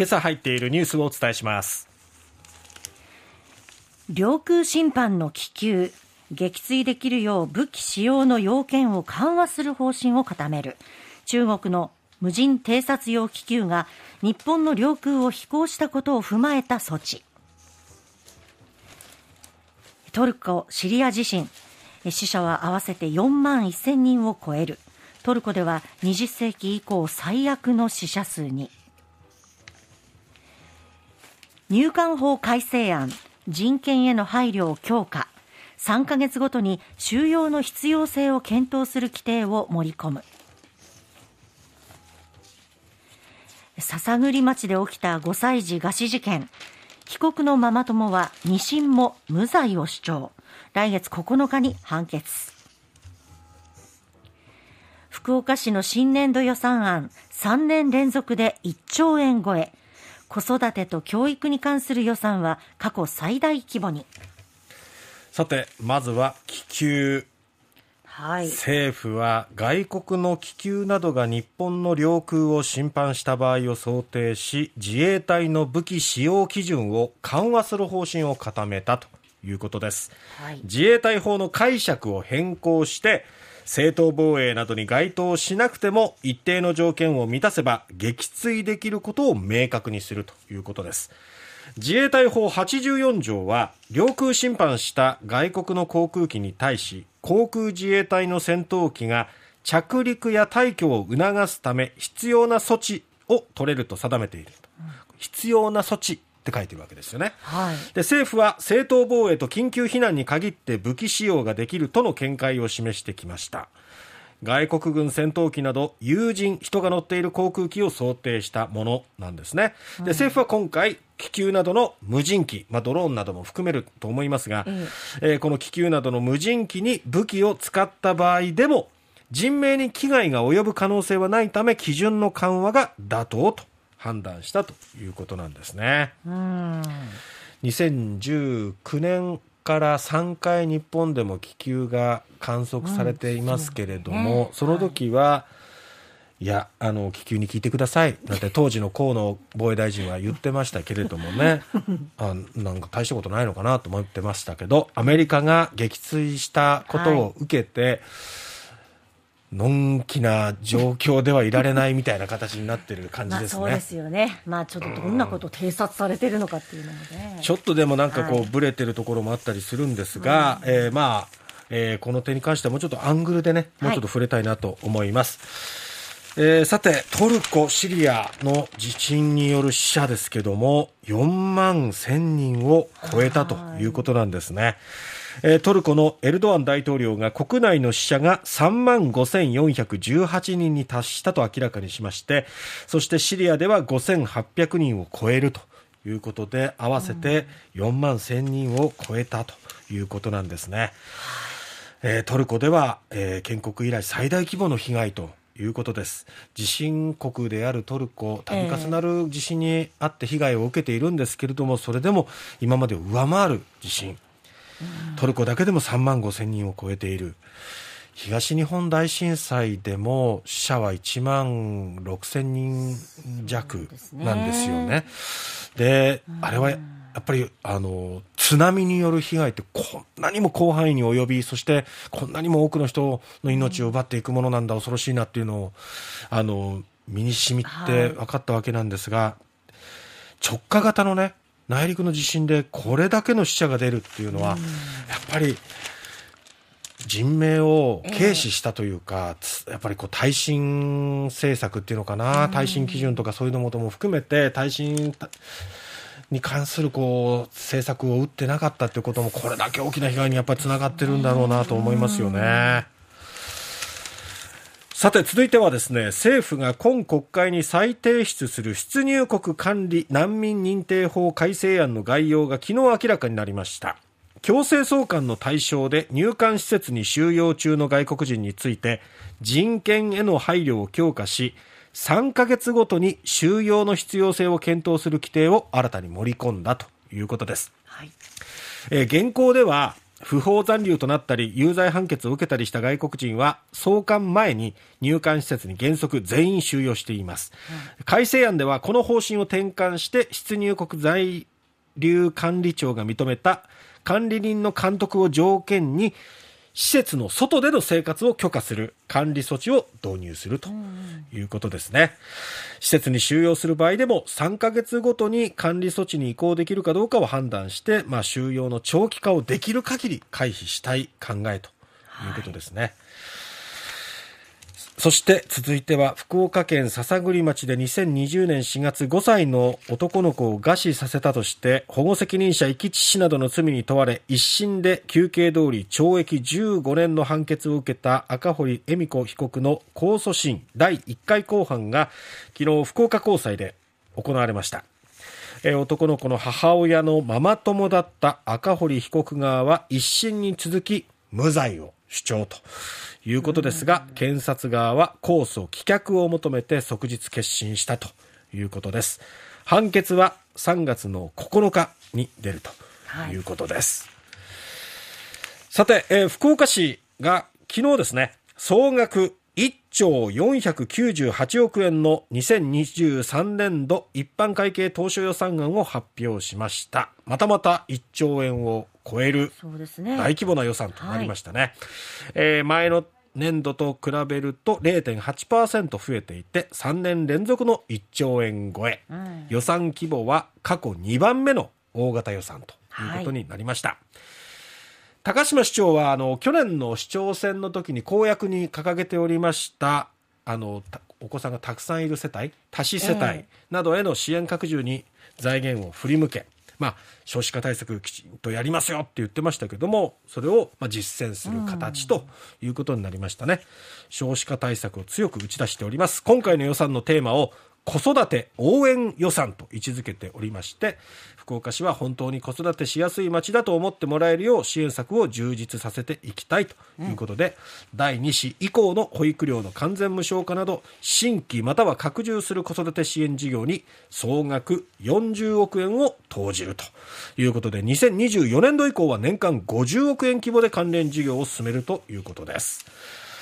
今朝入っているニュースをお伝えします。領空侵犯の気球撃墜できるよう武器使用の要件を緩和する方針を固める。中国の無人偵察用気球が日本の領空を飛行したことを踏まえた措置。トルコ・シリア地震。死者は合わせて4万1000人を超える。トルコでは20世紀以降最悪の死者数に。入管法改正案人権への配慮を強化。3ヶ月ごとに収容の必要性を検討する規定を盛り込む。篠栗町で起きた5歳児餓死事件。被告のママ友は2審も無罪を主張。来月9日に判決。福岡市の新年度予算案3年連続で1兆円超え。子育てと教育に関する予算は過去最大規模に。さてまずは気球。はい、政府は外国の気球などが日本の領空を侵犯した場合を想定し自衛隊の武器使用基準を緩和する方針を固めたということです、はい、自衛隊法の解釈を変更して正当防衛などに該当しなくても一定の条件を満たせば撃墜できることを明確にするということです。自衛隊法84条は領空侵犯した外国の航空機に対し航空自衛隊の戦闘機が着陸や退去を促すため必要な措置を取れると定めている、うん、必要な措置って書いてるわけですよね、はい、で政府は正当防衛と緊急避難に限って武器使用ができるとの見解を示してきました。外国軍戦闘機など有人人が乗っている航空機を想定したものなんですね。で政府は今回気球などの無人機、まあ、ドローンなども含めると思いますが、うん、えー、この気球などの無人機に武器を使った場合でも人命に危害が及ぶ可能性はないため基準の緩和が妥当と判断したということなんですね。2019年から3回日本でも気球が観測されていますけれども、うんその時は、はい、いやあの気球に聞いてください。なんて当時の河野防衛大臣は言ってましたけれどもね。あなんか大したことないのかなと思ってましたけどアメリカが撃墜したことを受けて、はいのんきな状況ではいられないみたいな形になってる感じですね。そうですよね。まあちょっとどんなことを偵察されてるのかっていうのもね。ちょっとでもなんかこう、はい、ブレてるところもあったりするんですが、うん、えー、まあ、えー、この点に関してはもうちょっとアングルでね、もうちょっと触れたいなと思います。はい、えー、さて、トルコ、シリアの地震による死者ですけども、4万1000人を超えたということなんですね。はいトルコのエルドアン大統領が国内の死者が3万5418人に達したと明らかにしましてそしてシリアでは5800人を超えるということで合わせて4万1000人を超えたということなんですね。えー、トルコでは、えー、建国以来最大規模の被害ということです地震国であるトルコ度重なる地震にあって被害を受けているんですけれども、それでも今までを上回る地震トルコだけでも3万5千人を超えている。東日本大震災でも死者は1万6千人弱なんですよね。で、あれはやっぱりあの津波による被害ってこんなにも広範囲に及びそしてこんなにも多くの人の命を奪っていくものなんだ恐ろしいなっていうのをあの身に染みて分かったわけなんですが、直下型のね内陸の地震でこれだけの死者が出るっていうのは、やっぱり人命を軽視したというか、やっぱりこう耐震政策っていうのかな、耐震基準とかそういうのもとも含めて耐震に関するこう政策を打ってなかったっていうこともこれだけ大きな被害にやっぱりつながってるんだろうなと思いますよね。さて続いてはですね政府が今国会に再提出する出入国管理難民認定法改正案の概要が昨日明らかになりました。強制送還の対象で入管施設に収容中の外国人について人権への配慮を強化し3ヶ月ごとに収容の必要性を検討する規定を新たに盛り込んだということです、はい、えー、現行では不法残留となったり有罪判決を受けたりした外国人は送還前に入管施設に原則全員収容しています、うん、改正案ではこの方針を転換して出入国在留管理庁が認めた管理人の監督を条件に施設の外での生活を許可する管理措置を導入するということですね。施設に収容する場合でも3ヶ月ごとに管理措置に移行できるかどうかを判断して、まあ、収容の長期化をできる限り回避したい考えということですね。はいそして続いては福岡県篠栗町で2020年4月5歳の男の子を餓死させたとして保護責任者遺棄致死などの罪に問われ一審で求刑通り懲役15年の判決を受けた赤堀恵美子被告の控訴審第1回公判が昨日福岡高裁で行われました。男の子の母親のママ友だった赤堀被告側は一審に続き無罪を。主張ということですが、検察側は控訴棄却を求めて即日結審したということです。判決は3月の9日に出るということです。はい、さて、えー、福岡市が昨日ですね、総額1兆498億円の2023年度一般会計当初予算案を発表しました。またまた1兆円を超える大規模な予算となりましたね。はい、えー、前の年度と比べると0.8%増えていて3年連続の1兆円超え、うん、予算規模は過去2番目の大型予算ということになりました。はい。高島市長はあの去年の市長選の時に公約に掲げておりましたあのお子さんがたくさんいる世帯多子世帯などへの支援拡充に財源を振り向け、まあ、少子化対策きちんとやりますよって言ってましたけどもそれをまあ実践する形ということになりましたね、少子化対策を強く打ち出しております。今回の予算のテーマを子育て応援予算と位置づけておりまして福岡市は本当に子育てしやすい街だと思ってもらえるよう支援策を充実させていきたいということで、うん、第2子以降の保育料の完全無償化など新規または拡充する子育て支援事業に総額40億円を投じるということで2024年度以降は年間50億円規模で関連事業を進めるということです。